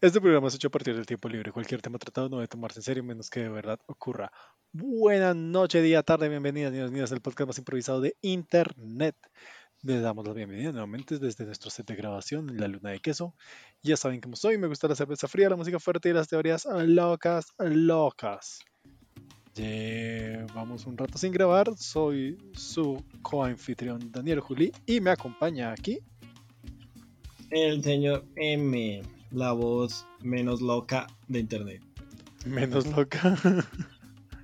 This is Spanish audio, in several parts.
Este programa es hecho a partir del tiempo libre. Cualquier tema tratado no debe tomarse en serio, menos que de verdad ocurra. Buenas noches, día, tarde, bienvenidas, niños, niñas, al podcast más improvisado de Internet. Les damos la bienvenida nuevamente desde nuestro set de grabación, La Luna de Queso. Ya saben cómo soy, me gusta la cerveza fría, la música fuerte y las teorías locas, locas. Llevamos un rato sin grabar, soy su coanfitrión Daniel Juli y me acompaña aquí el señor M, la voz menos loca de internet. Menos loca.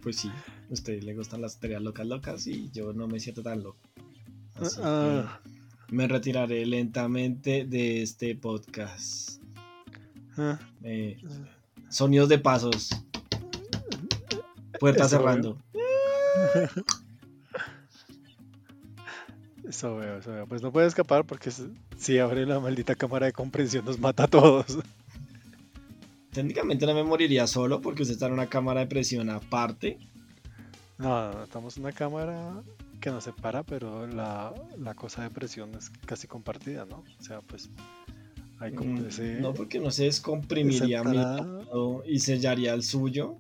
Pues sí, a usted le gustan las teorías locas locas y yo no me siento tan loco. Así Ah, que me retiraré lentamente de este podcast. ah, Eh, sonidos de pasos. Puerta cerrando. Eso veo, eso veo. Pues no puede escapar porque si abre la maldita cámara de comprensión nos mata a todos. Técnicamente no me moriría solo porque usted está en una cámara de presión aparte. No, no, estamos en una cámara que nos separa, pero la, la cosa de presión es casi compartida, ¿no? O sea, pues hay como Mm, ese... No, porque no se descomprimiría mi lado y sellaría el suyo.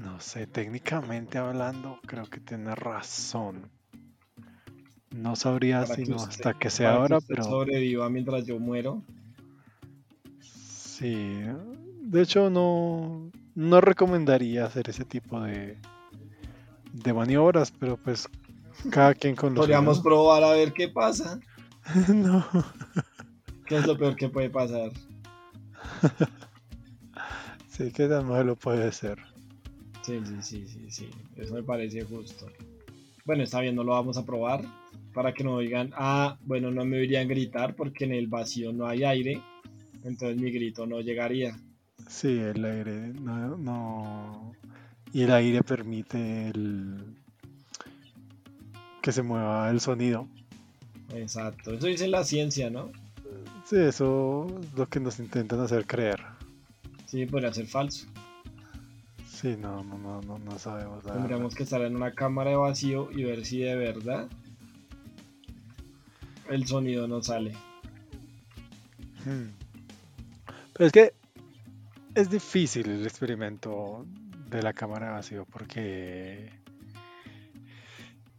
No sé, técnicamente hablando, creo que tiene razón. No sabría que sino usted- hasta que sea ahora, usted pero sobreviva mientras yo muero. sí. De hecho, no, no recomendaría hacer ese tipo de, de maniobras, pero pues cada quien con Podríamos probar a ver qué pasa. no. ¿Qué es lo peor que puede pasar? Sí, que tan malo puede ser. Sí, sí, sí, sí, sí. Eso me parece justo. Bueno, está bien, no lo vamos a probar. Para que no digan, ah, bueno, no me oirían gritar porque en el vacío no hay aire. Entonces mi grito no llegaría. Sí, el aire no, no- Y el aire permite el... que se mueva el sonido. Exacto. Eso dice la ciencia, ¿no? Sí, eso es lo que nos intentan hacer creer. Sí, podría ser falso. Sí, no, no, no, no, no sabemos. la verdad. Tendríamos que estar en una cámara de vacío y ver si de verdad el sonido no sale. Hmm. Pero es que es difícil el experimento de la cámara de vacío porque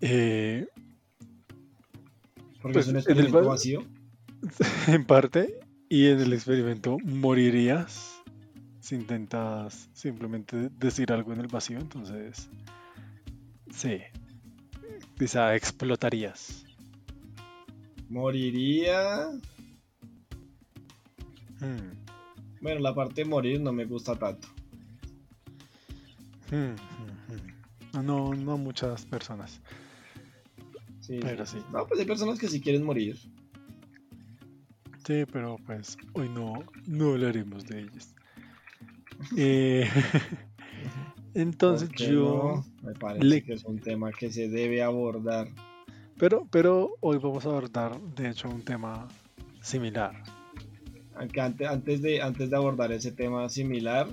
eh, Porque Pues, es un en el experimento va- vacío. en parte y en el experimento morirías si intentas simplemente decir algo en el vacío, entonces sí, quizá explotarías. Moriría. Hmm, Bueno, la parte de morir no me gusta tanto. hmm, hmm. No, no, muchas personas. Sí, Pero sí. No, pues hay personas que sí quieren morir. Sí, pero pues hoy no, no hablaremos de ellas. Eh, entonces ¿Por qué yo... no? Me parece le- que es un tema que se debe abordar. Pero, pero hoy vamos a abordar, de hecho, un tema similar. Aunque antes, antes, de, antes de abordar ese tema similar,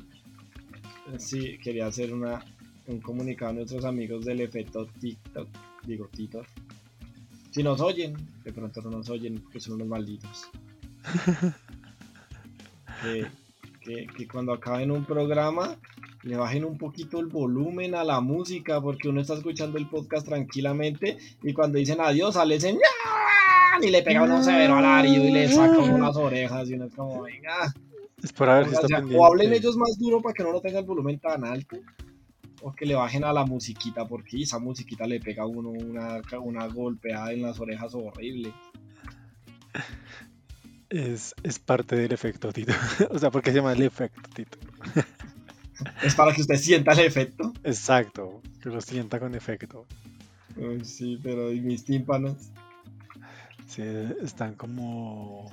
eh, sí quería hacer una, un comunicado a nuestros amigos del efecto TikTok. Digo, TikTok. Si nos oyen, de pronto no nos oyen porque son unos malditos. que, que, que cuando acaben un programa le bajen un poquito el volumen a la música porque uno está escuchando el podcast tranquilamente y cuando dicen adiós sale ese y le pega uno severo al arido y le saca uno las orejas y uno es como venga Es si o, está sea, o hablen ellos más duro para que no lo tenga el volumen tan alto o que le bajen a la musiquita porque esa musiquita le pega a uno una, una golpeada en las orejas horrible Es, es parte del efecto Tito. o sea, porque se llama el efecto Tito. es para que usted sienta el efecto Exacto, que lo sienta con efecto. Uy, sí pero y mis tímpanos Sí, están como...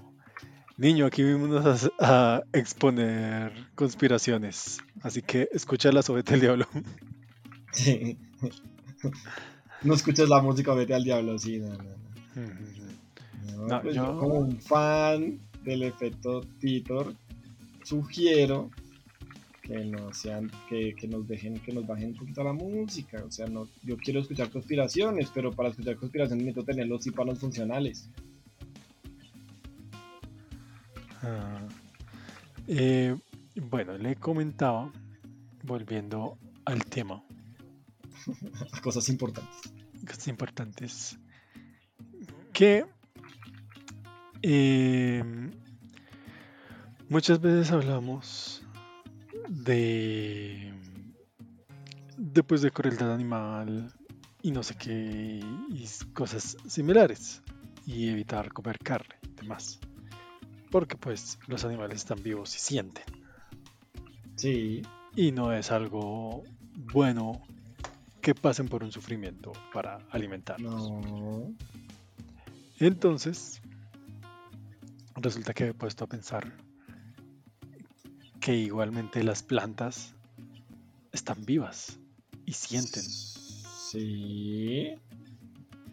Niño, aquí vimos a, a exponer conspiraciones. Así que escucha la sobre del diablo. Sí. No escuches la música, vete al diablo, sí, no, no, no. No, No, pues yo- yo como un fan del efecto Titor, sugiero que no sean, que, que nos dejen, que nos bajen un poquito la música. O sea, no, yo quiero escuchar conspiraciones, pero para escuchar conspiraciones necesito tener los tímpanos funcionales. Ah, Eh, bueno, le comentaba, volviendo al tema, Cosas importantes. cosas importantes, que eh, muchas veces hablamos de, de, pues, de crueldad animal y no sé qué, y cosas similares, y evitar comer carne y demás. Porque pues los animales están vivos y sienten. Sí, Y no es algo bueno que pasen por un sufrimiento para alimentarlos. no. Entonces, resulta que he puesto a pensar que igualmente las plantas están vivas y sienten. Sí.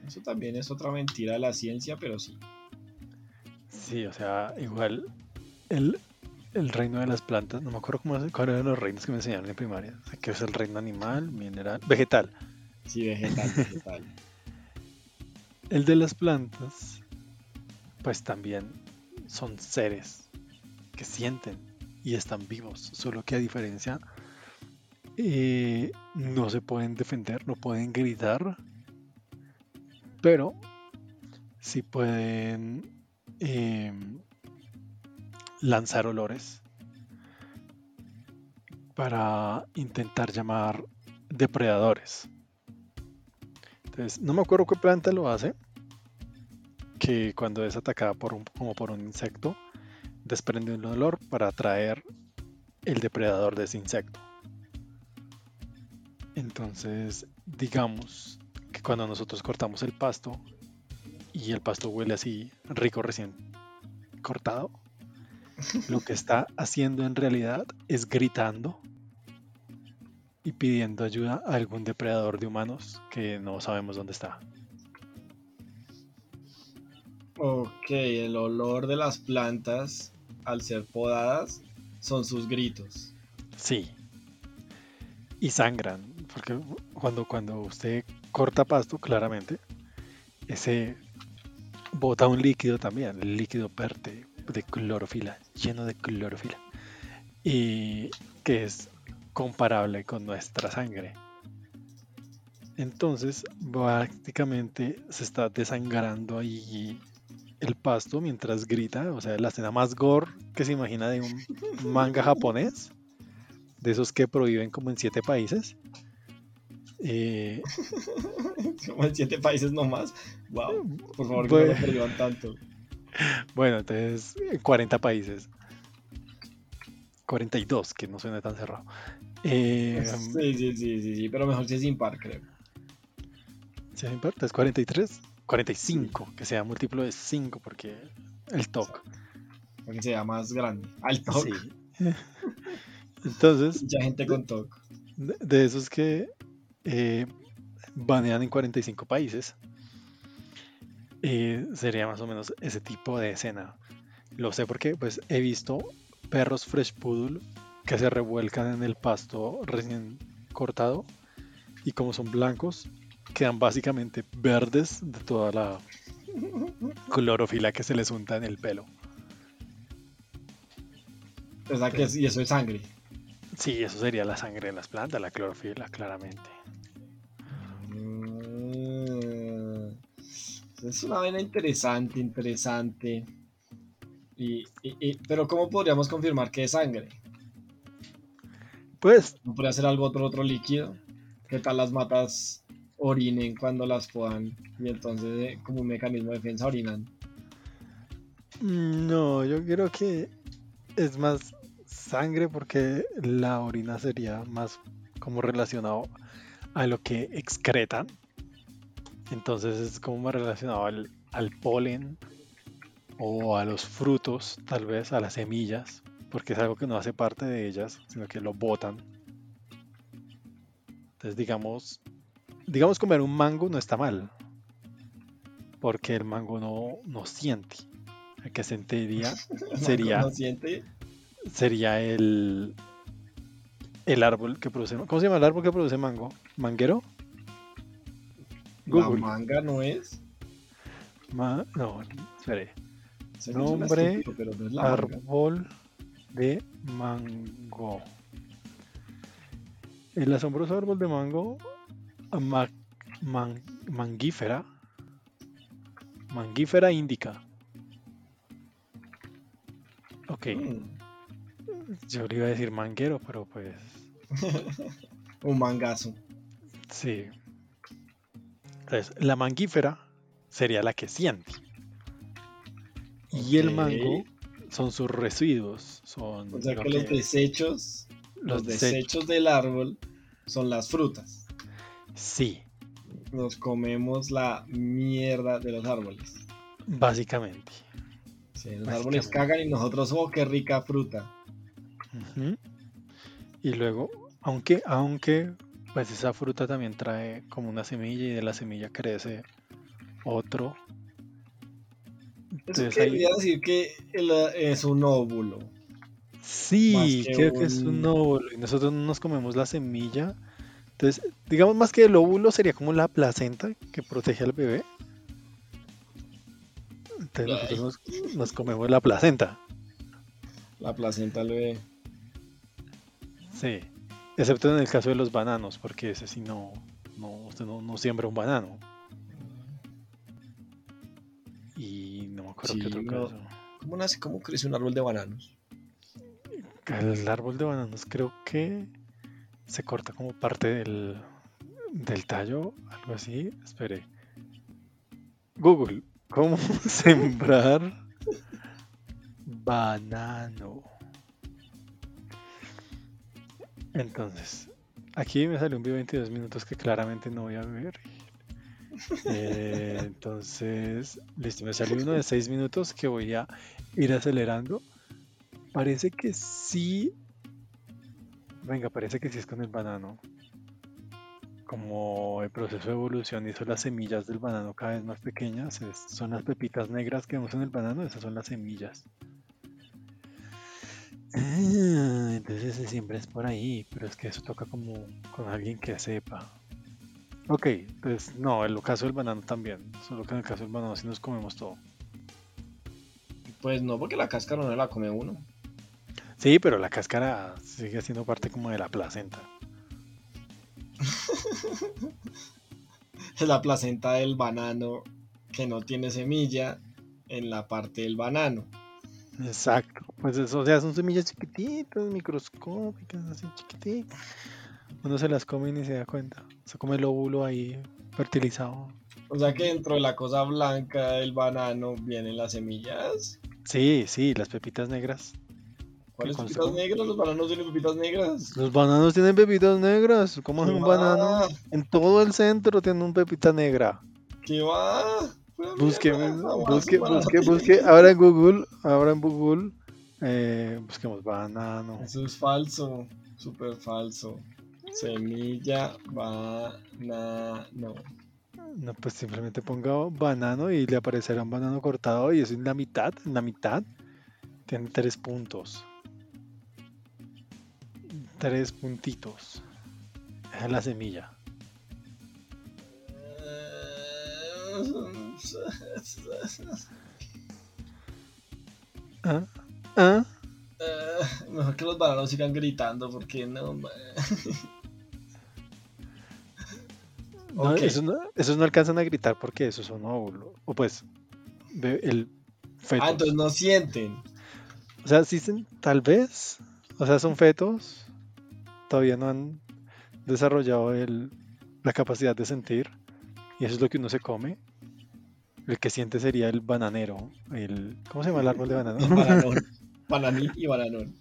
Eso también es otra mentira de la ciencia, pero sí. Sí, o sea, igual el, el reino de las plantas, no me acuerdo cómo, es- cuáles eran los reinos que me enseñaron en primaria. O sea, que es el reino animal, mineral, vegetal. Sí, vegetal, vegetal. El de las plantas, pues también son seres que sienten y están vivos, solo que a diferencia eh, no se pueden defender, no pueden gritar, pero sí pueden eh, lanzar olores para intentar llamar depredadores. Entonces, no me acuerdo qué planta lo hace, que cuando es atacada por un, como por un insecto, desprende un olor para atraer el depredador de ese insecto. Entonces, digamos que cuando nosotros cortamos el pasto y el pasto huele así rico recién cortado, lo que está haciendo en realidad es gritando y pidiendo ayuda a algún depredador de humanos que no sabemos dónde está. Ok, el olor de las plantas al ser podadas son sus gritos. Sí. Y sangran, porque cuando, cuando usted corta pasto, claramente, ese bota un líquido también, el líquido verde de clorofila, lleno de clorofila, y que es comparable con nuestra sangre. Entonces, prácticamente se está desangrando ahí el pasto mientras grita, o sea, la escena más gore que se imagina de un manga japonés, de esos que prohíben como en siete países. Eh, Como en siete países nomás. Wow. Por favor, que no lo prohíban tanto. bueno, entonces, en 40 países. 42, que no suena tan cerrado. Eh, Sí, sí, sí, sí, sí, pero mejor si es impar, creo. ¿sí importa? ¿Es 43? 45, que sea múltiplo de 5 porque el TOC. Para que sea más grande. Al TOC. Sí. Entonces, Mucha gente con TOC. de, de esos que eh, banean en 45 países, eh, sería más o menos ese tipo de escena. Lo sé porque pues he visto perros fresh poodle que se revuelcan en el pasto recién cortado y como son blancos quedan básicamente verdes de toda la clorofila que se les unta en el pelo. O sea que es- y eso es sangre. Sí, eso sería la sangre de las plantas, la clorofila, claramente. Mm, Es una vaina interesante, interesante. Y, y- y- pero ¿cómo podríamos confirmar que es sangre? Pues ¿No podría ser algo otro, otro líquido? ¿Qué tal las matas orinen cuando las podan? Y entonces eh, como un mecanismo de defensa orinan. No, yo creo que es más sangre porque la orina sería más como relacionado a lo que excretan. Entonces es como más relacionado al, al polen o a los frutos, tal vez a las semillas, porque es algo que no hace parte de ellas, sino que lo botan. Entonces digamos, digamos comer un mango no está mal, porque el mango no, no siente. El que sentiría Sería- ¿No siente? sería el el árbol que produce ¿cómo se llama el árbol que produce mango? ¿manguero? La Google. manga no es. Ma- no, espere. Nombre, estúpido, pero no es la manga. Árbol de mango. El asombroso árbol de mango ma- man- mangífera. Mangífera indica. Ok, Mm, yo le iba a decir manguero, pero pues Un mangazo. sí. Entonces, la mangífera sería la que siente. Y el mango son sus residuos. Son O sea lo que los desechos, los, los desechos. desechos del árbol son las frutas. Sí, Nos comemos la mierda de los árboles. básicamente. Sí, los Básicamente. árboles cagan y nosotros, oh, qué rica fruta. Y luego, aunque, aunque, pues esa fruta también trae como una semilla y de la semilla crece otro. Eso Entonces ahí- quería decir que es un óvulo. Sí, que creo que es un un- óvulo y nosotros no nos comemos la semilla. Entonces, digamos más que el óvulo sería como la placenta que protege al bebé. Entonces nosotros nos, nos comemos la placenta. La placenta lo ve. Sí. Excepto en el caso de los bananos, porque ese sí no, no, usted no, no siembra un banano. Y no me acuerdo Sí, qué otro no. caso. ¿Cómo nace, cómo crece un árbol de bananos? El árbol de bananos creo que se corta como parte del, del tallo, algo así. Espere. Google, ¿cómo sembrar banano? Entonces, aquí me salió un video de 22 minutos que claramente no voy a ver. Eh, entonces, listo, me salió uno de 6 minutos que voy a ir acelerando. Parece que sí. Venga, parece que sí es con el banano. Como el proceso de evolución hizo las semillas del banano cada vez más pequeñas, son las pepitas negras que vemos en el banano, esas son las semillas. Ah, entonces se siembra es por ahí, pero es que eso toca como con alguien que sepa. Ok, pues no, en el caso del banano también, solo que en el caso del banano sí nos comemos todo. Pues no, porque la cáscara no la come uno. Sí, pero la cáscara sigue siendo parte como de la placenta. Es la placenta del banano que no tiene semilla en la parte del banano. Exacto. Pues eso, o sea, son semillas chiquititas, microscópicas, así chiquititas. Uno se las come y ni se da cuenta. Se come el óvulo ahí fertilizado. O sea que dentro de la cosa blanca del banano vienen las semillas. Sí, sí, las pepitas negras. ¿Cuáles ¿Qué pepitas negras? Los bananos tienen pepitas negras. Los bananos tienen pepitas negras. ¿Cómo es ¿Qué un va? banano? En todo el centro tiene un pepita negra. ¿Qué va? Busque, busque, busque, busque. Ahora en Google, ahora en Google, eh, busquemos banano. Eso es falso, súper falso. Semilla, banano. No, pues simplemente ponga banano y le aparecerá un banano cortado y eso en la mitad, en la mitad tiene tres puntos. Tres puntitos. Es la semilla. ¿Ah? ¿Ah? Mejor que los bananos sigan gritando porque no. esos, no, esos no alcanzan a gritar porque esos son óvulos. O pues, el fetos. Ah, entonces no sienten. O sea, sí, tal vez. O sea, son fetos. Todavía no han desarrollado el, la capacidad de sentir. Y eso es lo que uno se come. El que siente sería el bananero. El, ¿Cómo se llama el árbol de banano? Bananón. Bananí y bananón.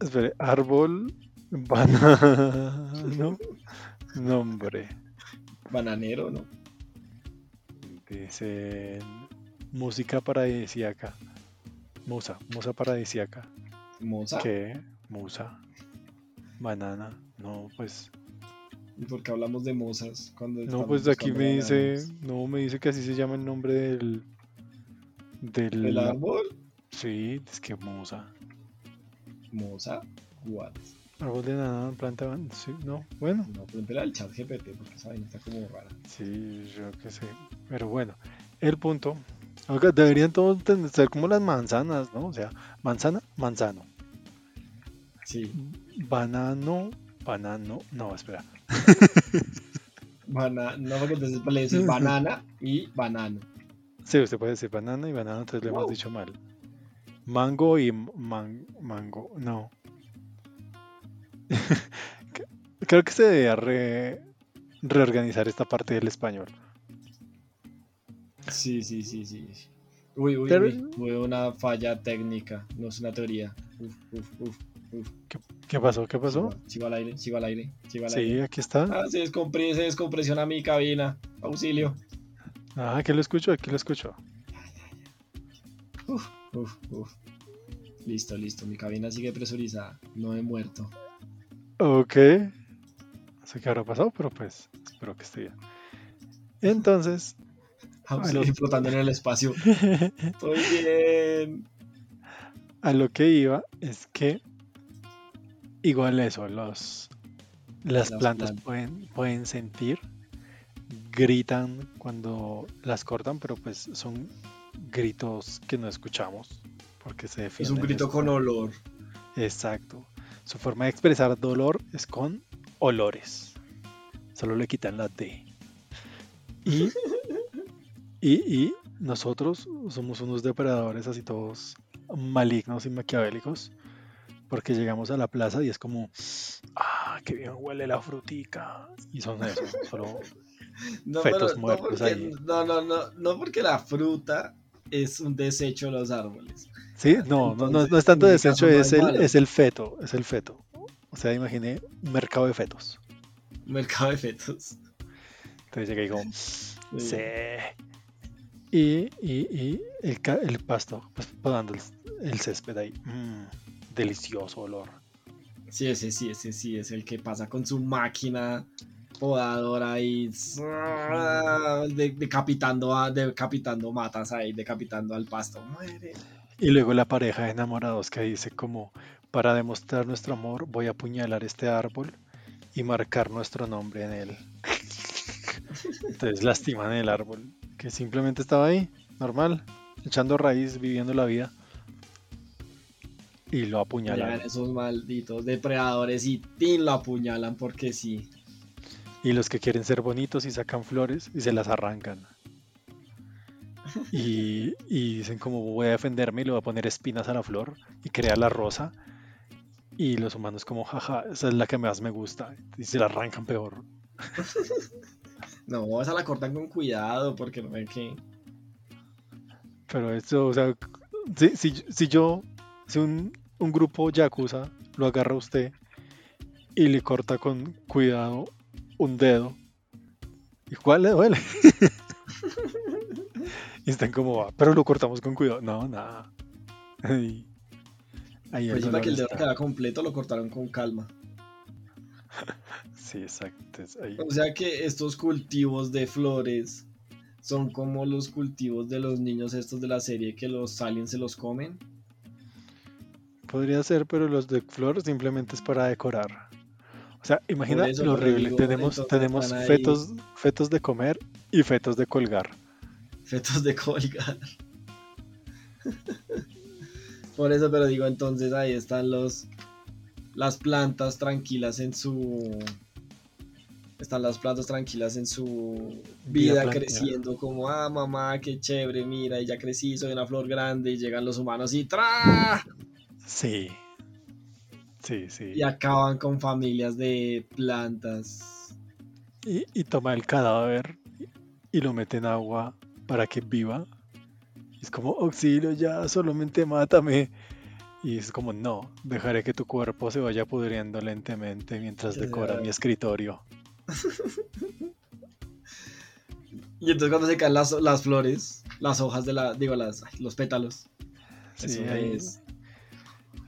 Espere, árbol banano. Nombre. Bananero, ¿no? Dicen música paradisíaca. Musa, musa paradisíaca. Moza. ¿Qué? Musa. Banana. No, pues. ¿Y por qué hablamos de mozas? Cuando No, pues aquí me dice. No, me dice que así se llama el nombre del. Del. ¿El árbol? Sí, es que musa. Moza. What? Árbol de banana, planta. ban- Sí, no, bueno. No, pregúntale al chat GPT porque esa vaina está como rara. Sí, yo qué sé. Pero bueno, el punto Oiga, deberían todos ser como las manzanas, ¿no? O sea, manzana, manzano. Sí. Banano, banano. No, espera. Bana- no, porque entonces puede decir banana y banano. Sí, usted puede decir banana y banano, entonces lo hemos dicho mal. Mango y man- mango, no. Creo que se debería re- reorganizar esta parte del español. Sí, sí, sí, sí. Uy, uy, Pero- uy. Tuve una falla técnica, no es una teoría. Uf, uf, uf, uf. ¿Qué pasó? ¿Qué pasó? Sigo, sigo al aire, sigo al aire, sigo al aire. Sí, aquí está. Ah, se, descompre- se descompresiona mi cabina. Auxilio. Ah, aquí lo escucho, aquí lo escucho. Uf, uf. Listo, listo. Mi cabina sigue presurizada. No he muerto. Ok. No sé qué habrá pasado, pero pues espero que esté bien. Entonces, Auxilio flotando en el espacio. Estoy bien. a lo que iba es que igual eso, los las, Las plantas plantas. pueden, pueden sentir, gritan cuando las cortan, pero pues son gritos que no escuchamos porque se Es un grito con olor. Exacto. Su forma de expresar dolor es con olores. Solo le quitan la D. Y, y, y nosotros somos unos depredadores así todos malignos y maquiavélicos. Porque llegamos a la plaza y es como, ah, qué bien huele la frutica. Y son eso, solo No, Fetos pero- muertos no, porque, ahí. no, no, no, no porque la fruta es un desecho de los árboles. Sí, no, no, no, no es Entonces, tanto desecho, es el, es el feto, es el feto. O sea, imaginé un mercado de fetos. Mercado de fetos. Entonces llegué y como, Sí. sí. Y, y, y el, el pasto, pues podando el, el césped ahí. Mm, delicioso olor. Sí, ese sí, ese sí es el que pasa con su máquina podadora y de- decapitando, a, decapitando matas ahí, decapitando al pasto. Y luego la pareja de enamorados que dice como, para demostrar nuestro amor voy a apuñalar este árbol y marcar nuestro nombre en él. Entonces lastiman el árbol, que simplemente estaba ahí, normal, echando raíz, viviendo la vida. Y lo Llegan apuñalan. esos malditos depredadores y tin lo apuñalan porque sí. Y los que quieren ser bonitos y sacan flores y se las arrancan. Y, y dicen como voy a defenderme y le voy a poner espinas a la flor y crea la rosa. Y los humanos como jaja, esa es la que más me gusta. Y se la arrancan peor. No, esa la cortan con cuidado porque no ven que. Pero esto, o sea, si, si, si yo, si un, un grupo yakuza lo agarra a usted y le corta con cuidado un dedo, igual le duele. y están como, "Ah, pero lo cortamos con cuidado. No, nada. Ahí, ahí Pues para que el dedo quedara completo lo cortaron con calma. Sí, exacto. ahí. O sea que estos cultivos de flores son como los cultivos de los niños estos de la serie que los aliens se los comen. Podría ser, pero los de flor simplemente es para decorar. O sea, imagina eso, lo horrible. digo, tenemos ahí- fetos, de comer y fetos de colgar. Fetos de colgar. Por eso, pero digo, entonces ahí están los las plantas tranquilas en su están las plantas tranquilas en su Vida creciendo como ah mamá qué chévere mira y ya crecí soy una flor grande y llegan los humanos y ¡tra! Sí. Sí, sí. y acaban con familias de plantas Y, y toma el cadáver y lo mete en agua para que viva. Y es como, auxilio, ya, solamente mátame. Y es como, no, dejaré que tu cuerpo se vaya pudriendo lentamente mientras decora mi escritorio. y entonces cuando se caen las, las flores las hojas de la digo las los pétalos Sí, eso ahí, es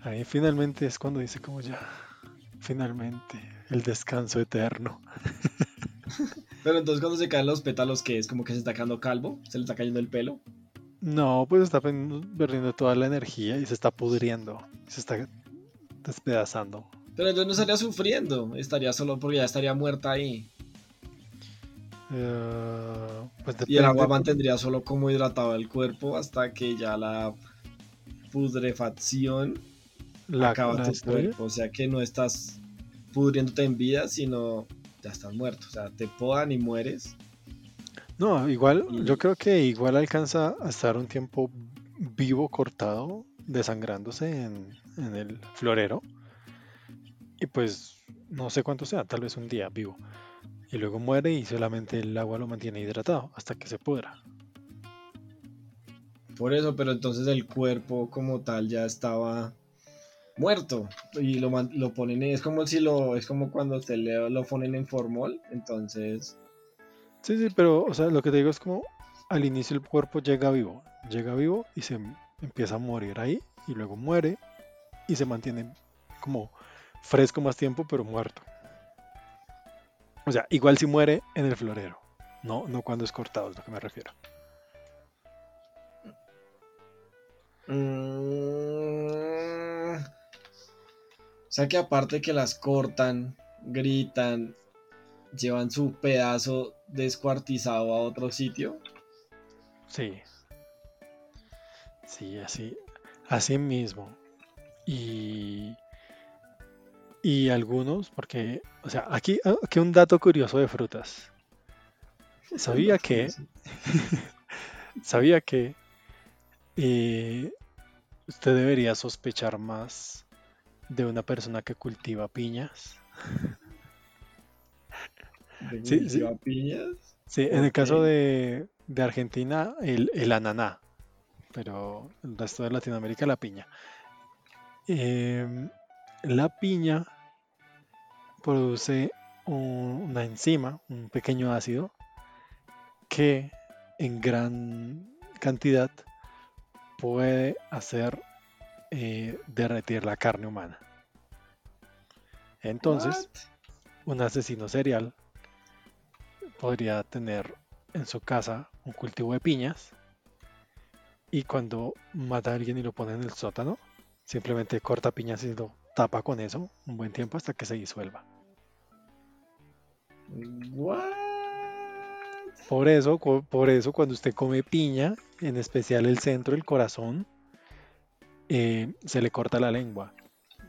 ahí finalmente es cuando dice como ya, finalmente, el descanso eterno. Pero entonces cuando se caen los pétalos, que es como que se está quedando calvo, se le está cayendo el pelo. No, pues está perdiendo toda la energía y se está pudriendo, se está despedazando. Pero entonces no estaría sufriendo, estaría solo porque ya estaría muerta ahí. Eh, pues Y el agua mantendría solo como hidratado el cuerpo hasta que ya la putrefacción La, acaba la tu cuerpo. O sea que no estás pudriéndote en vida, sino ya estás muerto. O sea, te podan y mueres. No, igual, Y- yo creo que igual alcanza a estar un tiempo vivo, cortado, desangrándose en, en el florero. Y pues no sé cuánto sea, tal vez un día vivo. Y luego muere y solamente el agua lo mantiene hidratado hasta que se pudra. Por eso, pero entonces el cuerpo como tal ya estaba muerto. Y lo, lo ponen, es como si lo, es como cuando usted le, lo ponen en formol. Entonces, Sí, sí, pero o sea, lo que te digo es como al inicio el cuerpo llega vivo, llega vivo y se em- empieza a morir ahí y luego muere y se mantiene como fresco más tiempo pero muerto. O sea, igual si muere en el florero, no, no cuando es cortado, es lo que me refiero. Mm, sea que aparte que las cortan, gritan, llevan su pedazo descuartizado a otro sitio. Sí. Sí, así, así mismo. Y, y algunos, porque, o sea, aquí, aquí un dato curioso de frutas. Sabía que, sabía que eh, usted debería sospechar más de una persona que cultiva piñas. Sí, sí. lleva piñas. Sí, en el caso de, de Argentina, el, el ananá, pero el resto de Latinoamérica, la piña. Em, la piña produce un- una enzima, un pequeño ácido, que en gran cantidad puede hacer eh, derretir la carne humana. Entonces, un asesino serial podría tener en su casa un cultivo de piñas y cuando mata a alguien y lo pone en el sótano, simplemente corta piñas y lo tapa con eso un buen tiempo hasta que se disuelva. What? Por eso, por eso cuando usted come piña, en especial el centro, el corazón, eh, se le corta la lengua.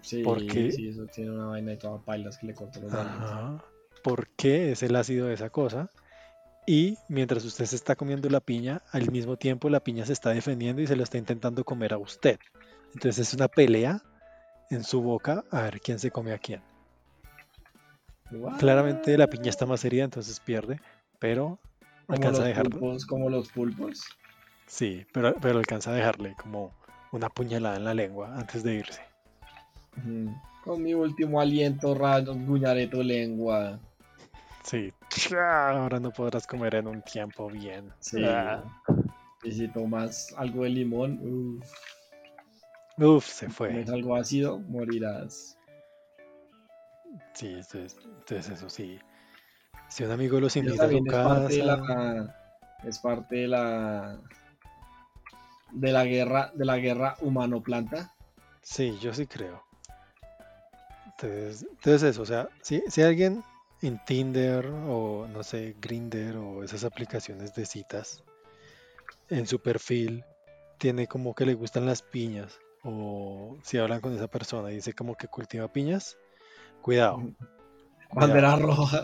Sí, Porque- sí, eso tiene una vaina y toda pailas que le cortó los. Ajá, porque es el ácido de esa cosa. Y mientras usted se está comiendo la piña, al mismo tiempo la piña se está defendiendo y se lo está intentando comer a usted. Entonces es una pelea en su boca a ver quién se come a quién. Claramente la piña está más herida, entonces pierde, pero alcanza a dejarlo. pulpos, como los pulpos. Sí, pero, pero alcanza a dejarle como una puñalada en la lengua antes de irse. Con mi último aliento rasguñaré tu lengua. Sí, ahora no podrás comer en un tiempo bien. Sí. Ah. Y si tomas algo de limón, uff, Uf, se fue. comes algo ácido, morirás. Sí, entonces, entonces eso sí. Si un amigo los invita a su también es parte de casa, la es parte de la de la guerra de la guerra humano planta. sí, yo sí creo. Entonces, entonces eso, o sea, si, si alguien en Tinder o no sé, Grinder o esas aplicaciones de citas en su perfil tiene como que le gustan las piñas o si hablan con esa persona y dice como que cultiva piñas, cuidado. Bandera roja,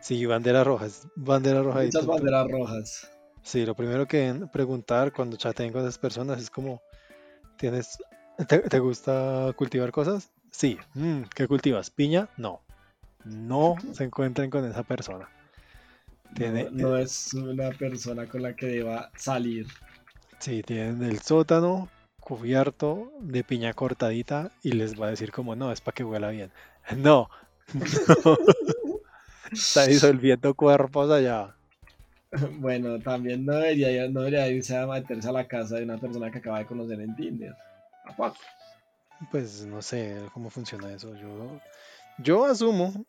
Sí, bandera roja, bandera roja. muchas banderas rojas. Sí, lo primero que preguntar cuando chateen con esas personas es como, ¿tienes, te, te gusta cultivar cosas? Sí. "Mm, ¿Qué cultivas? ¿Piña? No. No se encuentren con esa persona. Tiene, No, no es una persona con la que deba salir. Sí, tienen el sótano cubierto de piña cortadita y les va a decir como, no, es para que huela bien. No. no. Está disolviendo cuerpos allá. Bueno, también no debería, no debería irse a meterse a la casa de una persona que acaba de conocer en Tinder. ¿A poco? Pues no sé cómo funciona eso. Yo, yo asumo,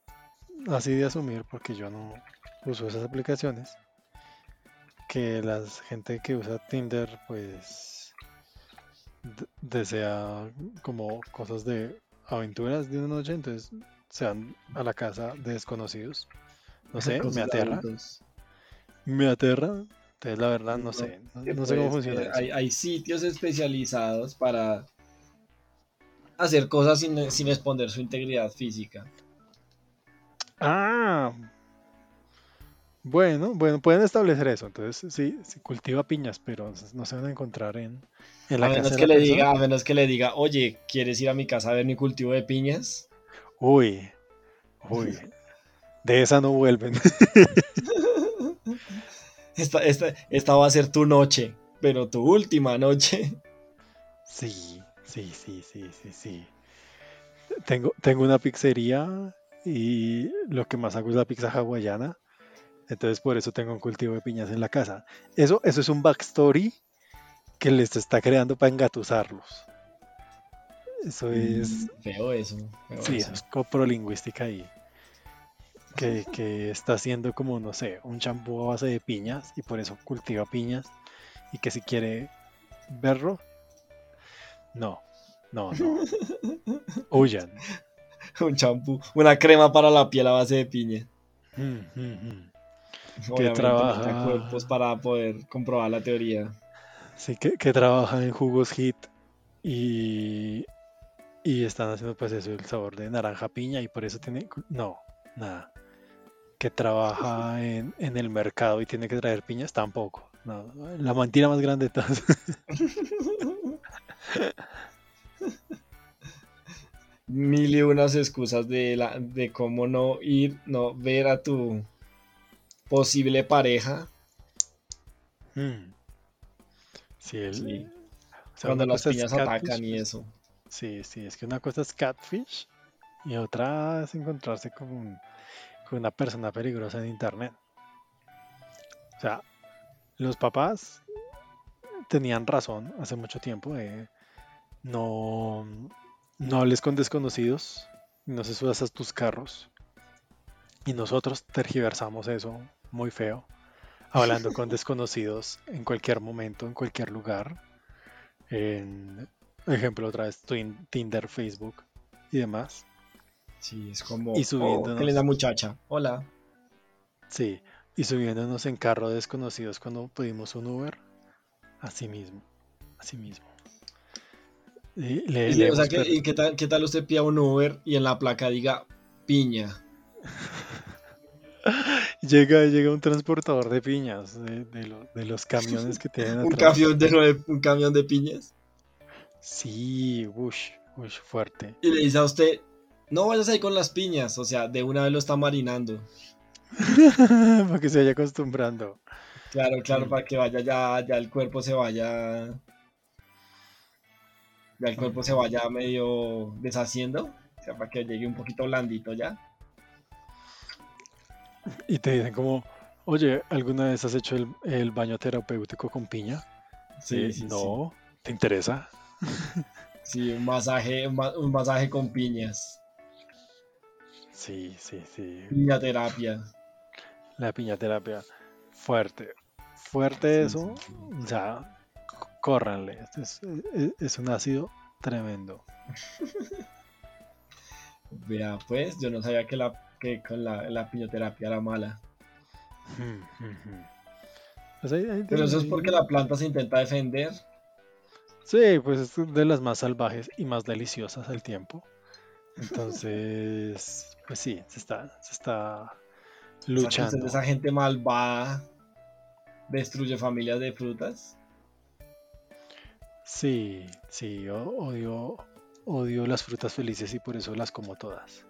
así de asumir, porque yo no uso esas aplicaciones, que la gente que usa Tinder, pues desea como cosas de aventuras de una noche, entonces se van a la casa de desconocidos. No sé, me aterra. adultos. Me aterra. Entonces, la verdad, no, sé. No, sé cómo funciona eso. hay, hay sitios especializados para hacer cosas sin, sin exponer su integridad física. Ah, bueno, bueno, pueden establecer eso. Entonces, sí, sí cultiva piñas, pero no se van a encontrar en, en la A casa menos de que le persona. diga, a menos que le diga, oye, ¿quieres ir a mi casa a ver mi cultivo de piñas? Uy, uy, de esa no vuelven. Esta, esta, esta va a ser tu noche, pero tu última noche. Sí, sí, sí, sí, sí, sí. Tengo, tengo una pizzería y lo que más hago es la pizza hawaiana. Entonces por eso tengo un cultivo de piñas en la casa. Eso, eso es un backstory que les está creando para engatusarlos. Eso es, Feo eso. feo sí, eso es coprolingüística ahí. Que, que está haciendo como, no sé, un champú a base de piñas y por eso cultiva piñas. Y que si quiere verlo, no, no, no. Huyan. Un champú, una crema para la piel a base de piña. Mm, mm, mm. Obviamente trabaja- cuerpos para poder comprobar la teoría. Sí, que, que trabajan en jugos hit y, y están haciendo pues eso, el sabor de naranja piña y por eso tiene... No, nada. Que trabaja en, en el mercado y tiene que traer piñas, tampoco. No, la mentira más grande de todas. Mil y unas excusas de, la, de cómo no ir, no ver a tu posible pareja Mm. Sí, el- Sí. o sea, cuando las piñas catfish, atacan y pues, eso. Sí, sí, es que una cosa es catfish y otra es encontrarse con, un- una persona peligrosa en internet. O sea, los papás tenían razón hace mucho tiempo de no, no hables con desconocidos, no se subas a tus carros. Y nosotros tergiversamos eso muy feo, hablando con desconocidos en cualquier momento, en cualquier lugar. En, ejemplo, otra vez Tinder, Facebook y demás. Sí, es como. Y oh, subiéndonos. qué linda muchacha. Hola. Sí, y subiéndonos en carro de desconocidos cuando pedimos un Uber. Así mismo, así mismo. Y le- Y, le o sea, hemos ¿qué, per- y qué tal, qué tal usted pida un Uber y en la placa diga piña? llega, llega un transportador de piñas de, de lo- de los camiones que tienen Un camión de, un camión de piñas. Sí, ush, ush, fuerte. Y le dice a usted, no vayas ahí con las piñas. O sea, de una vez lo está marinando. Para que se vaya acostumbrando. Claro, claro, para que vaya ya, ya el cuerpo se vaya. Ya el cuerpo se vaya medio deshaciendo. O sea, para que llegue un poquito blandito ya. Y te dicen como, oye, ¿alguna vez has hecho el, el baño terapéutico con piña? Sí, Eh, sí, no, ¿te interesa? Sí, un masaje, un, ma- un masaje con piñas. Sí, sí, sí. Piña terapia. La piña terapia. Fuerte. Fuerte eso. sí, sí. O sea, c- córranle. Es, es- es un ácido tremendo. Vea, pues, yo no sabía que, la, que con la, la piñoterapia era mala. Pues ahí- ahí Pero eso es porque la planta se intenta defender. Sí, pues es de las más salvajes y más deliciosas al tiempo. Entonces, pues sí, se está, se está luchando. usted, esa gente malvada destruye familias de frutas. Sí, sí, yo odio, odio las frutas felices y por eso las como todas.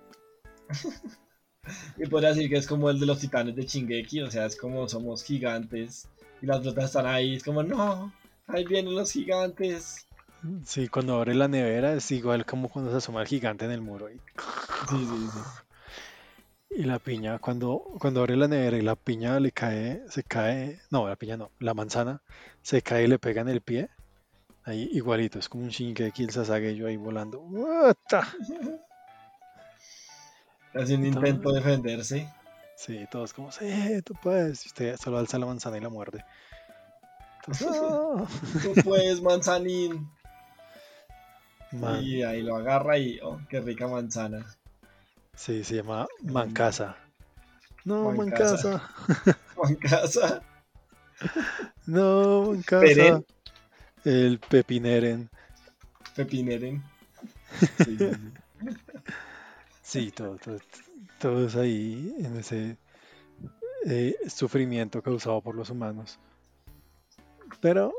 Y podría decir que es como el de los titanes de Chingeki, o sea, es como somos gigantes y las frutas están ahí, es como, no, ahí vienen los gigantes. Sí, cuando abre la nevera es igual como cuando se asoma el gigante en el muro. Y, Sí, sí, sí. y la piña, cuando, cuando abre la nevera y la piña le cae, se cae, no, la piña no, la manzana se cae y le pega en el pie. Ahí igualito, es como un Shingeki, el Sasageyo ahí volando. ¡Uata! Hace un intento de defenderse. Sí, todos como, sí, tú puedes. Y usted solo alza la manzana y la muerde. Entonces. Tú puedes, manzanín. Man- Y ahí lo agarra y, oh, qué rica manzana. sí, se llama Mancasa. No, Mancasa. Mancasa. No, en casa. Peren. El pepineren. Pepineren. Sí, sí, sí. Sí, todo, todo, todos ahí en ese eh, sufrimiento causado por los humanos. Pero,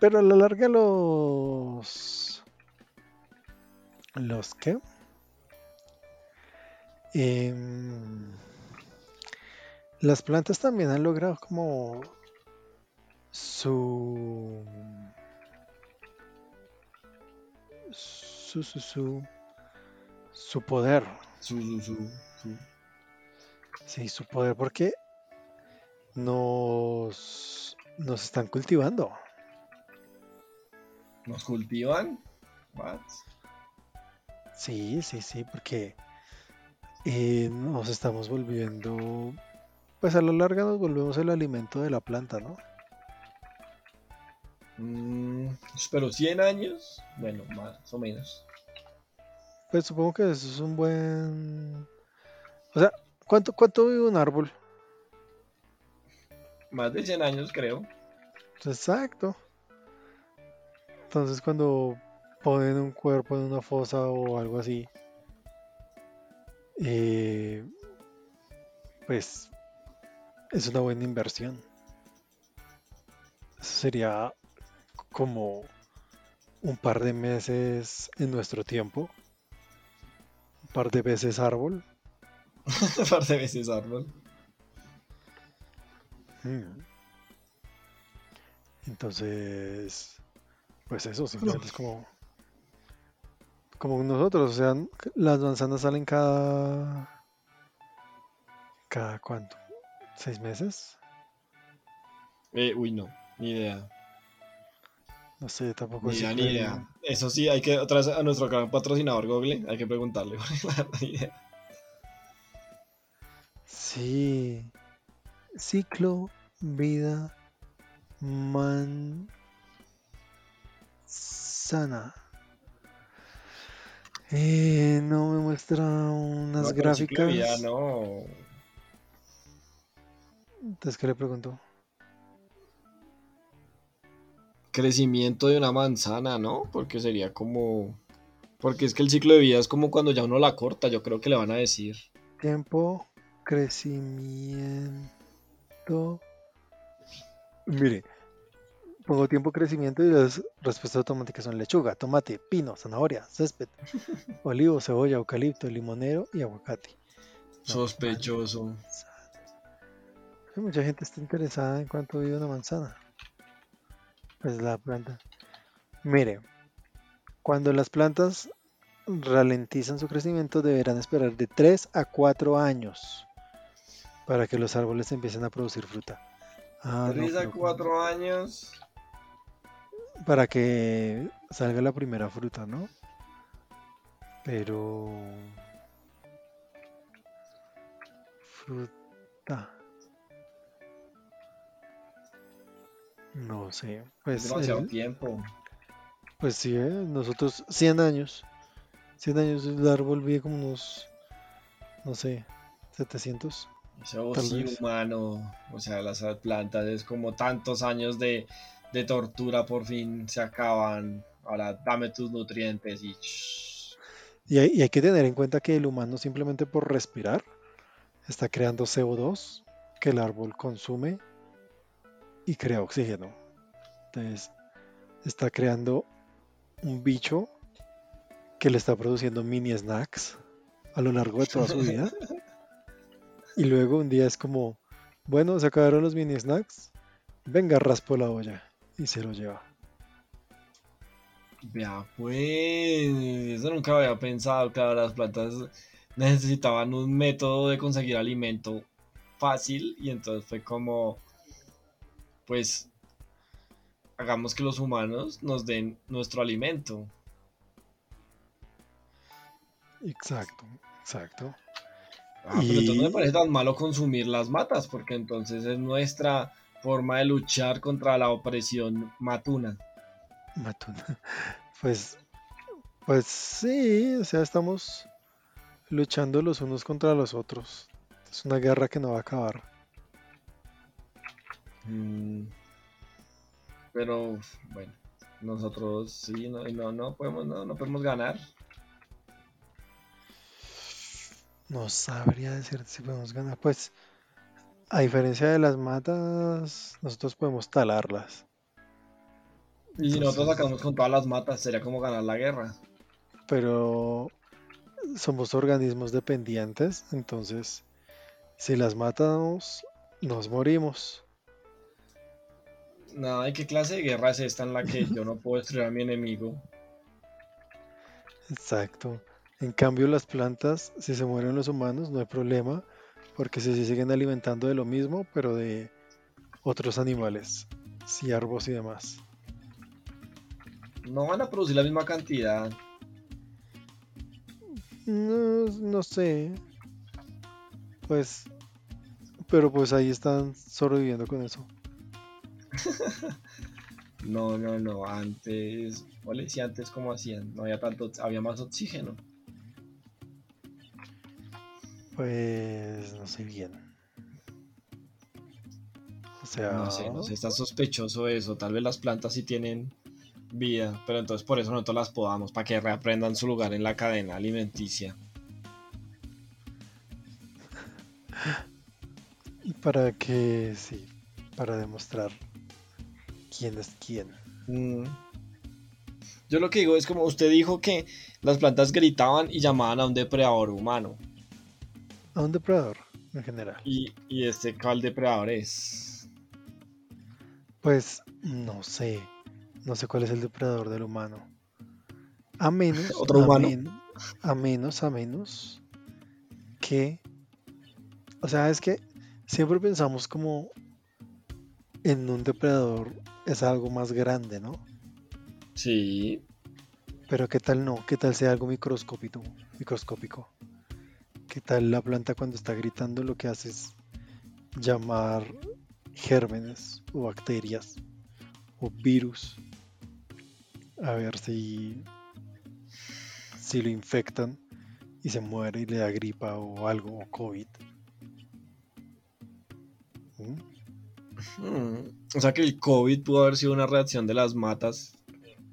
pero a la larga los... ¿Los qué? Em, las plantas también han logrado como su... Su, su, su, su poder. Su, su, su, su. Sí, su poder porque nos, nos están cultivando. ¿Nos cultivan? What? Sí, sí, sí, porque eh, nos estamos volviendo, pues a la larga nos volvemos el alimento de la planta, ¿no? Mm, pero 100 años, bueno, más o menos. Pues supongo que eso es un buen... O sea, ¿cuánto, cuánto vive un árbol? Más de 100 años, creo. Exacto. Entonces cuando ponen un cuerpo en una fosa o algo así, eh, pues es una buena inversión. Eso sería como un par de meses en nuestro tiempo, un par de veces árbol. Un par de veces árbol. Mm. Entonces, pues eso, simplemente es como, como nosotros, o sea, las manzanas salen cada, cada cuánto, seis meses, Eh, uy, no, ni idea. no sé, tampoco Ni idea, ni idea. Eso sí, hay que, otra vez a nuestro gran patrocinador Google, hay que preguntarle. ni idea. Sí, ciclo, vida, manzana. Eh, no me muestra unas No, gráficas. vida, no. Entonces, ¿qué le pregunto? Crecimiento de una manzana, ¿no? Porque sería como. Porque es que el ciclo de vida es como cuando ya uno la corta, yo creo que le van a decir. Tiempo, crecimiento. Mire, pongo tiempo, crecimiento y las respuestas automáticas son lechuga, tomate, pino, zanahoria, césped, olivo, cebolla, eucalipto, limonero y aguacate. No, Sospechoso. Sí, Mucha gente está interesada en cuánto vive una manzana. Pues la planta. Mire, cuando las plantas ralentizan su crecimiento deberán esperar de 3 a 4 años para que los árboles empiecen a producir fruta. Ah, no, 3 a pero 4 años. Para que salga la primera fruta, ¿no? Pero... Fruta. No sé. Es Pues, demasiado el- tiempo. pues sí, ¿eh? nosotros 100 años. 100 años el árbol vive como unos, no sé, 700. Eso sí, humano. O sea, las plantas es como tantos años de, de tortura por fin se acaban. Ahora dame tus nutrientes y. Y hay, y hay que tener en cuenta que el humano simplemente por respirar está creando CO2 que el árbol consume y crea oxígeno. Entonces está creando un bicho que le está produciendo mini snacks a lo largo de toda su vida. Y luego un día es como, bueno, se acabaron los mini snacks, venga, raspo la olla y se lo lleva. Vea, pues. Eso nunca lo había pensado. Claro, las plantas necesitaban un método de conseguir alimento fácil. Y entonces fue como. Pues. Hagamos que los humanos nos den nuestro alimento. Exacto, exacto. Ah, pero entonces no Y- me parece tan malo consumir las matas, porque entonces es nuestra forma de luchar contra la opresión matuna. Matuna. Pues, pues sí, o sea, estamos luchando los unos contra los otros. Es una guerra que no va a acabar. Mm, pero bueno, nosotros sí, no, no, no podemos, no, no podemos ganar. No sabría decir si podemos ganar. Pues, a diferencia de las matas, nosotros podemos talarlas. Y si nosotros sacamos con todas las matas, sería como ganar la guerra. Pero somos organismos dependientes, entonces si las matamos, nos morimos. Nada, ¿y qué clase de guerra es esta en la que yo no puedo destruir a mi enemigo? Exacto. En cambio, las plantas, si se mueren los humanos, no hay problema, porque se siguen alimentando de lo mismo, pero de otros animales, ciervos y demás. No van a producir la misma cantidad. No, no sé. Pues, pero pues ahí están sobreviviendo con eso. No, no, no. Antes, ole, si antes como hacían, no había tanto, había más oxígeno. Pues no sé bien. O sea, No sé, no sé, está sospechoso eso. Tal vez las plantas sí tienen vida, pero entonces por eso nosotros las podamos, para que reaprendan su lugar en la cadena alimenticia. y para que, sí, para demostrar quién es quién. Mm. Yo lo que digo es como usted dijo que las plantas gritaban y llamaban a un depredador humano. A un depredador, en general. Y, y este, ¿cuál depredador es? Pues no sé. No sé cuál es el depredador del humano. A menos. ¿Otro a humano? men- a menos, a menos que. O sea, es que siempre pensamos como en un depredador es algo más grande, ¿no? Sí. Pero qué tal no, qué tal sea algo microscópico, microscópico. ¿Qué tal la planta cuando está gritando lo que hace es llamar gérmenes o bacterias o virus a ver si si lo infectan y se muere y le da gripa o algo o COVID. ¿Mm? Mm, O sea que el COVID pudo haber sido una reacción de las matas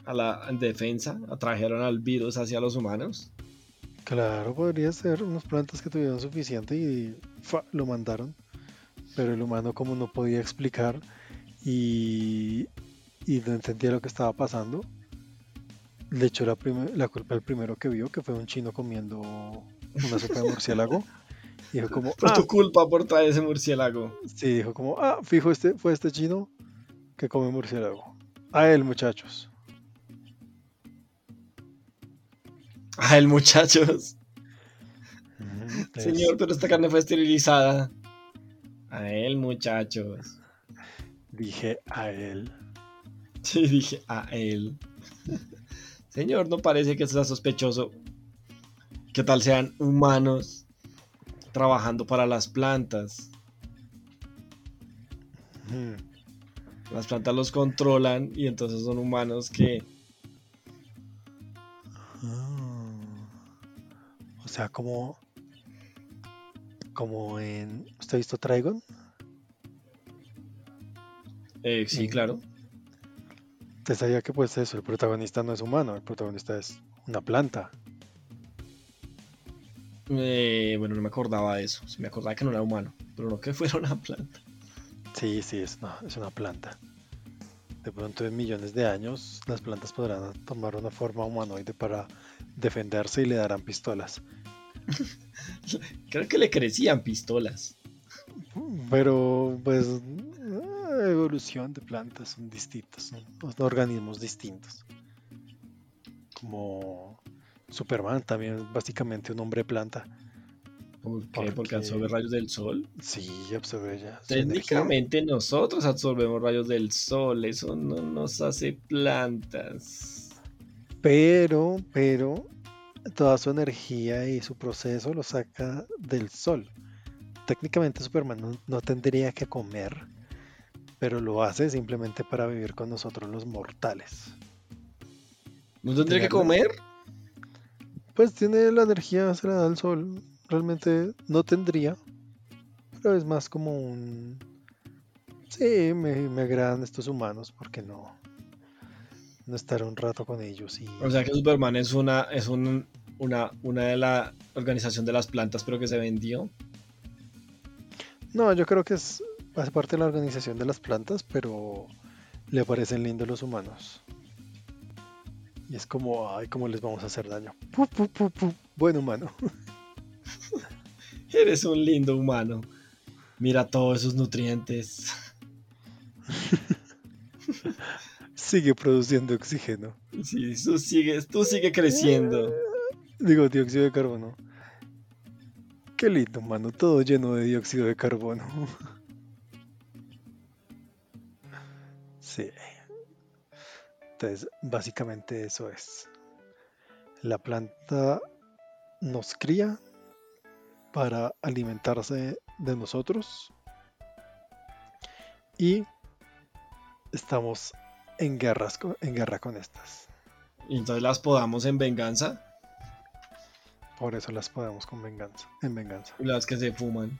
a la defensa, atrajeron al virus hacia los humanos. Claro, podría ser unas plantas que tuvieron suficiente y ¡fa! lo mandaron. Pero el humano como no podía explicar y, y no entendía lo que estaba pasando, le echó la, culpa al primero que vio, que fue un chino comiendo una sopa de murciélago. Y dijo como, ah, tu culpa por traer ese murciélago. sí, dijo como, ah, fijo, este fue este chino que come murciélago. A él, muchachos. Ah, el muchachos. Señor, pero esta carne fue esterilizada. A él, muchachos. Dije a él. Sí, dije a él. Señor, no parece que sea sospechoso. ¿Qué tal sean humanos trabajando para las plantas? Las plantas los controlan y entonces son humanos que... sea, como. Como en. ¿Usted ha visto Trigon? eh, sí, claro. Usted sabía que, pues, eso, el protagonista no es humano, el protagonista es una planta. Eh, bueno, no me acordaba de eso. Sí Me acordaba que no era humano, pero no que fuera una planta. Sí, sí, es una, es una planta. De pronto, en millones de años, las plantas podrán tomar una forma humanoide para defenderse y le darán pistolas. Creo que le crecían pistolas. Pero, pues, ah, evolución de plantas son distintas, son, organismos distintos. Como Superman también es básicamente un hombre planta. ¿Por qué? Porque- Porque absorbe rayos del sol. Sí, absorbe ya energía. Técnicamente nosotros absorbemos rayos del sol. Eso no nos hace plantas. Pero, pero, toda su energía y su proceso lo saca del sol. Técnicamente Superman no, no tendría que comer, pero lo hace simplemente para vivir con nosotros los mortales. ¿No tendría que comer? Pues tiene la energía, se la da el sol. Realmente no tendría, pero es más como un Sí, me, me agradan estos humanos, porque no? No estar un rato con ellos y... O sea que Superman es una, es un, una, una de la organización de las plantas, pero que se vendió. No, yo creo que es hace parte de la organización de las plantas, pero le parecen lindos los humanos. Y es como, ay, ¿cómo les vamos a hacer daño? Pu, pu, pu, pu. Buen humano. Eres un lindo humano. Mira todos esos nutrientes. Sigue produciendo oxígeno. Sí, tú sigues, tú sigue creciendo. Digo, dióxido de carbono. Qué lindo, humano. Todo lleno de dióxido de carbono. Sí. Entonces, básicamente eso es. La planta nos cría para alimentarse de nosotros y estamos en, guerras, en guerra con estas. Y entonces las podamos en venganza. Por eso las podemos con venganza, en venganza. Las que se fuman.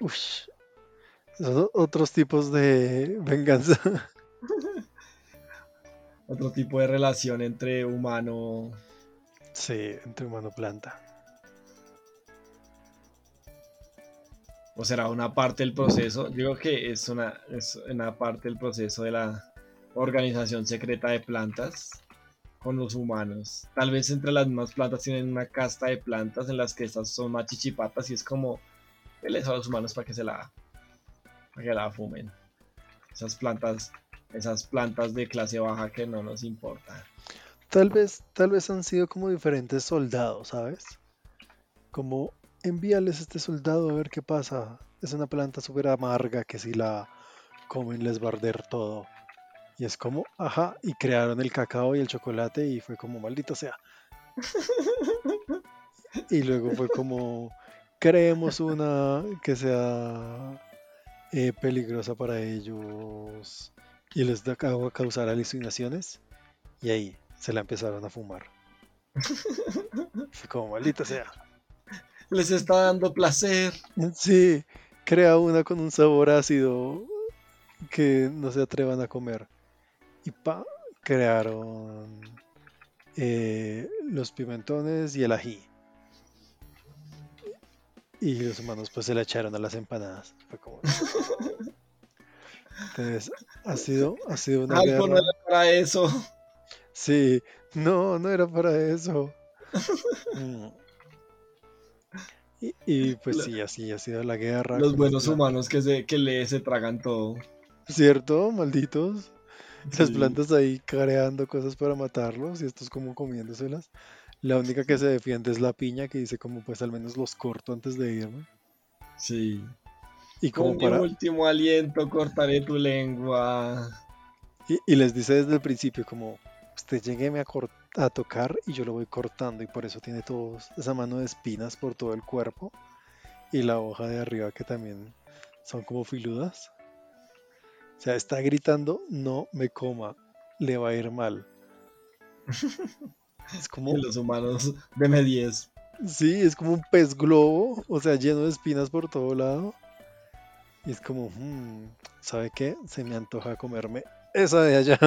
Ush. Son otros tipos de venganza. Otro tipo de relación entre humano. Sí, entre humano planta. O será una parte del proceso. Digo que es una, es una parte del proceso de la organización secreta de plantas con los humanos. Tal vez entre las mismas plantas tienen una casta de plantas en las que estas son más chichipatas y es como les a los humanos para que se la para que la fumen. Esas plantas, esas plantas de clase baja que no nos importan. Tal vez, tal vez han sido como diferentes soldados, ¿sabes? Como envíales este soldado a ver qué pasa. Es una planta súper amarga que si la comen les va a arder todo. Y es como, ajá, y crearon el cacao y el chocolate y fue como, maldito sea. Y luego fue como, creemos una que sea eh, peligrosa para ellos y les da va a causar alucinaciones. Y ahí se la empezaron a fumar. Fue como, maldita sea. Les está dando placer. Sí, crea una con un sabor ácido que no se atrevan a comer. Y pa, crearon eh, los pimentones y el ají. Y los humanos pues se la echaron a las empanadas. Fue como... Entonces, ha sido, ha sido una Algo no era para eso. Sí, no, no era para eso. Y, y, pues La- sí, así ha sido la guerra. Los buenos humanos que se, que le se tragan todo. ¿Cierto? Malditos. Las plantas ahí creando cosas para matarlos y estos como comiéndoselas. La única que se defiende es la piña que dice como pues al menos los corto antes de irme. Sí. Y como Con mi último aliento cortaré tu lengua. Y, y les dice desde el principio como usted llegueme a, cor- a tocar y yo lo voy cortando y por eso tiene todo esa mano de espinas por todo el cuerpo y la hoja de arriba que también son como filudas. O sea, está gritando no me coma, le va a ir mal. Es como, los humanos de M10. sí, es como un pez globo, o sea, lleno de espinas por todo lado. Y es como, "Hmm, ¿sabe qué? Se me antoja comerme esa de allá.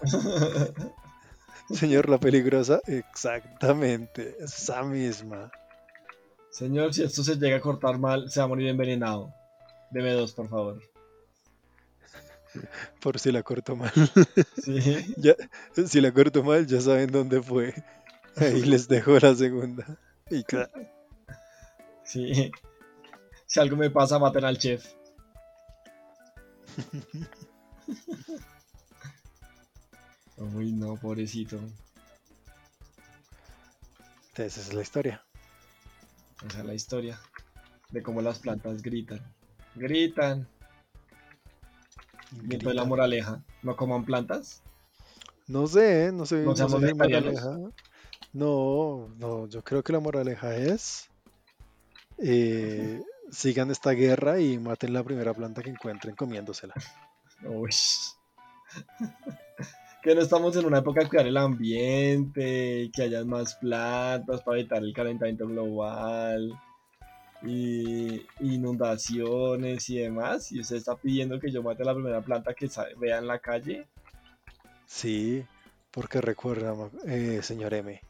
Señor, la peligrosa, exactamente, esa misma. Señor, si esto se llega a cortar mal, se va a morir envenenado. Deme dos, por favor. Por si la corto mal. Sí. Ya, si la corto mal, ya saben dónde fue. Ahí les dejo la segunda. Y claro, Sí. Si algo me pasa, maten al chef. Uy, no, pobrecito. entonces esa es la historia. Esa es la historia de cómo las plantas gritan. Gritan. Y entonces la moraleja. No coman plantas. No sé, no sé. ¿No no sé moraleja- No, no, yo creo que la moraleja es eh, sigan esta guerra y maten la primera planta que encuentren comiéndosela. Uy. que no estamos en una época de cuidar el ambiente que haya más plantas para evitar el calentamiento global. y inundaciones y demás, y usted está pidiendo que yo mate a la primera planta que vea en la calle. Sí, porque recuerda, eh, señor M,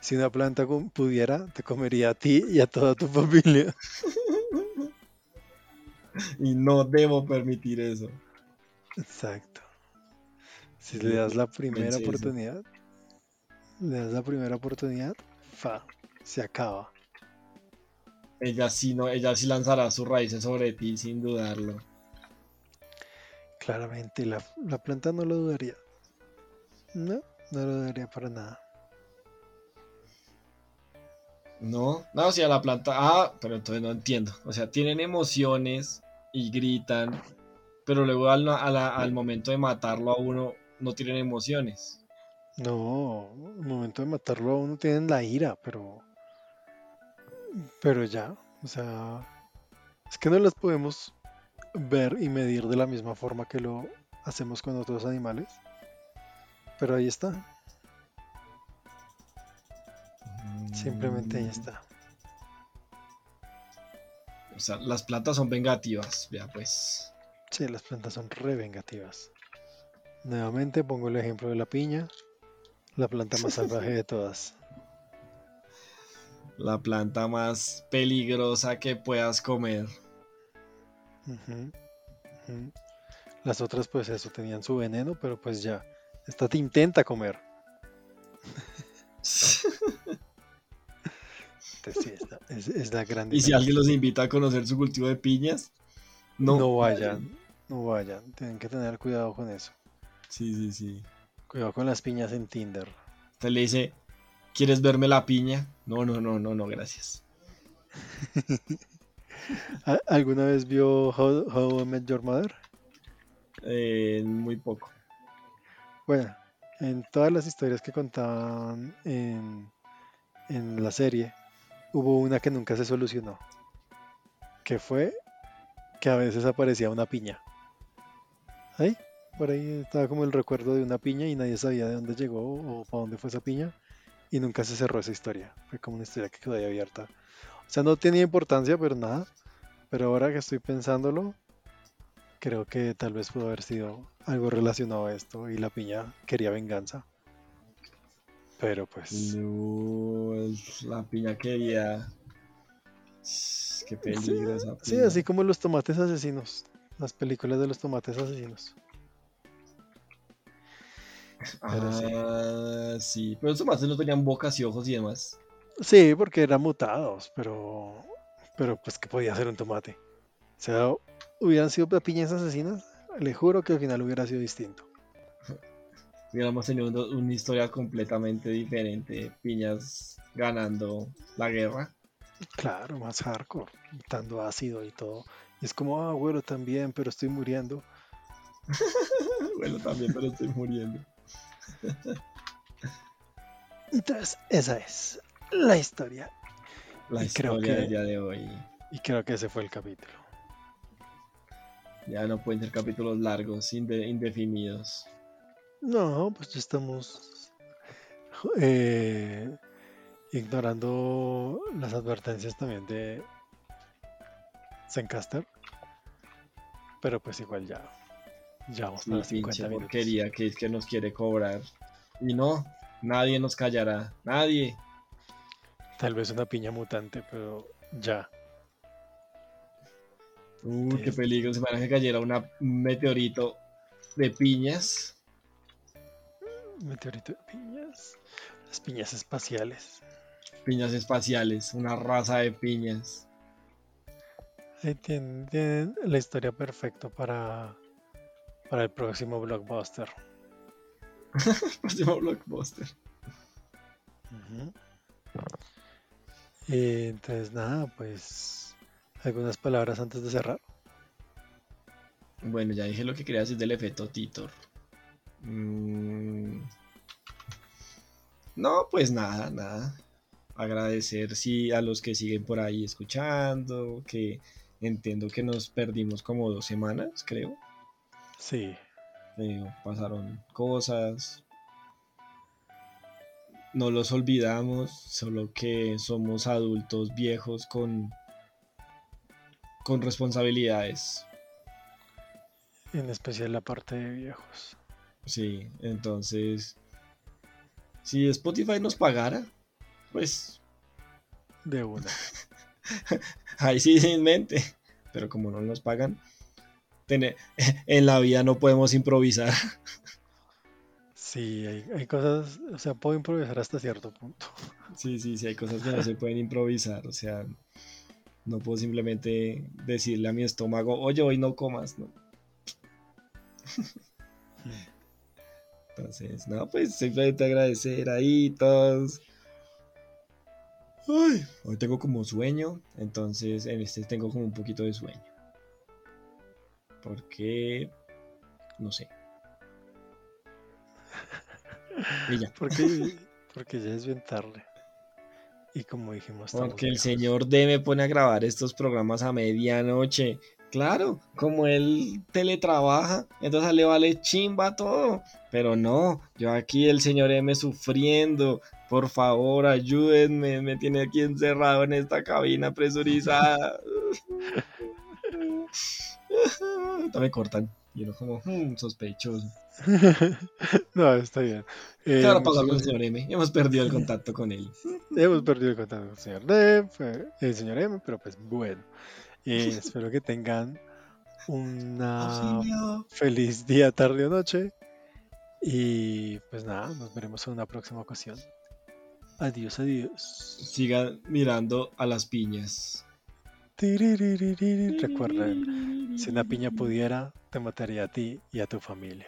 si una planta pudiera, te comería a ti y a toda tu familia. Y no debo permitir eso. Exacto. Si le das la primera pensé eso. oportunidad, le das la primera oportunidad, fa, se acaba. Ella sí, no, ella sí lanzará sus raíces sobre ti sin dudarlo. Claramente, la, la planta no lo dudaría. No, no lo dudaría para nada. No, no, si a la planta. Ah, pero entonces no entiendo. O sea, tienen emociones y gritan, pero luego al, a la- al momento de matarlo a uno no tienen emociones. No, al momento de matarlo a uno tienen la ira, pero. Pero ya, o sea. Es que no las podemos ver y medir de la misma forma que lo hacemos con otros animales. Pero ahí está, simplemente ahí Mm, está. O sea, las plantas son vengativas, vea pues. Sí, las plantas son re vengativas. Nuevamente pongo el ejemplo de la piña, la planta más salvaje de todas. La planta más peligrosa que puedas comer. Las otras, pues eso, tenían su veneno, pero pues ya. Esta te intenta comer. Entonces, sí, es, es la gran Y si alguien los invita a conocer su cultivo de piñas, no, No vayan, no vayan. Tienen que tener cuidado con eso. Sí, sí, sí. Cuidado con las piñas en Tinder. Usted le dice, ¿quieres verme la piña? No, no, no, no, no, gracias. ¿A- ¿Alguna vez vio How, How I Met Your Mother? Eh, muy poco. Bueno, en todas las historias que contaban en, en la serie, hubo una que nunca se solucionó. Que fue que a veces aparecía una piña. Ahí, por ahí estaba como el recuerdo de una piña y nadie sabía de dónde llegó o para dónde fue esa piña. Y nunca se cerró esa historia. Fue como una historia que quedó ahí abierta. O sea, no tenía importancia, pero nada. Pero ahora que estoy pensándolo, creo que tal vez pudo haber sido algo relacionado a esto y la piña quería venganza. Pero pues... No, la piña quería. Qué peligro esa Sí, piña. así como los tomates asesinos. Las películas de los tomates asesinos. Pero sí. Ah, sí. Pero esos tomates no tenían bocas y ojos y demás. Sí, porque eran mutados, pero... Pero pues que podía ser un tomate. O sea, hubieran sido piñas asesinas, le juro que al final hubiera sido distinto. Hubiéramos tenido un- una historia completamente diferente. Piñas ganando la guerra. Claro, más hardcore, dando ácido y todo. Y es como, ah, bueno, también, pero estoy muriendo. bueno, también, pero estoy muriendo. Entonces, esa es la historia. La Y creo historia que- del día de hoy. Y creo que ese fue el capítulo. Ya no pueden ser capítulos largos, inde- indefinidos. No, pues ya estamos eh, ignorando las advertencias también de Zencaster. Pero pues igual ya. Ya vamos para 50 pinche minutos. porquería que es que nos quiere cobrar. Y no, nadie nos callará. Nadie. Tal vez una piña mutante, pero ya. Uy, qué peligro. Se me que cayera una, un meteorito de piñas. Meteorito de piñas. Las piñas espaciales. Piñas espaciales. Una raza de piñas. Ahí tienen, tienen la historia perfecta para, para el próximo blockbuster. Próximo blockbuster. Y entonces nada, pues algunas palabras antes de cerrar. Bueno, ya dije lo que quería decir del efecto Titor. Mm. No, pues nada, nada. Agradecer sí, a los que siguen por ahí escuchando, que entiendo que nos perdimos como dos semanas, creo. Sí, Eh, pasaron cosas. No los olvidamos, solo que somos adultos viejos con con responsabilidades. En especial la parte de viejos. Sí, entonces, si Spotify nos pagara, pues... De una. Ahí sí sin mente. Pero como no nos pagan, en la vida no podemos improvisar. Sí, hay, hay, cosas, o sea, puedo improvisar hasta cierto punto. Sí, sí, sí, hay cosas que no se pueden improvisar, o sea, no puedo simplemente decirle a mi estómago, oye, hoy no comas, ¿no? Entonces, no, pues simplemente agradecer ahí todos. Ay, hoy tengo como sueño, entonces en este tengo como un poquito de sueño. Porque, no sé, Porque, porque ya es bien tarde. Y como dijimos, porque el señor D me pone a grabar estos programas a medianoche. Claro, como él teletrabaja, entonces le vale chimba todo. Pero no, yo aquí el señor M sufriendo. Por favor, ayúdenme, me tiene aquí encerrado en esta cabina presurizada. me cortan. Y uno como, hmm, sospechoso. no, está bien. Eh, claro, pasó con el señor M. Hemos perdido el contacto con él. Hemos perdido el contacto con el señor D, el señor M, pero pues bueno. Eh, espero que tengan una feliz día, tarde o noche. Y pues nada, nos veremos en una próxima ocasión. Adiós, adiós. Sigan mirando a las piñas. Recuerden, si una piña pudiera, te mataría a ti y a tu familia.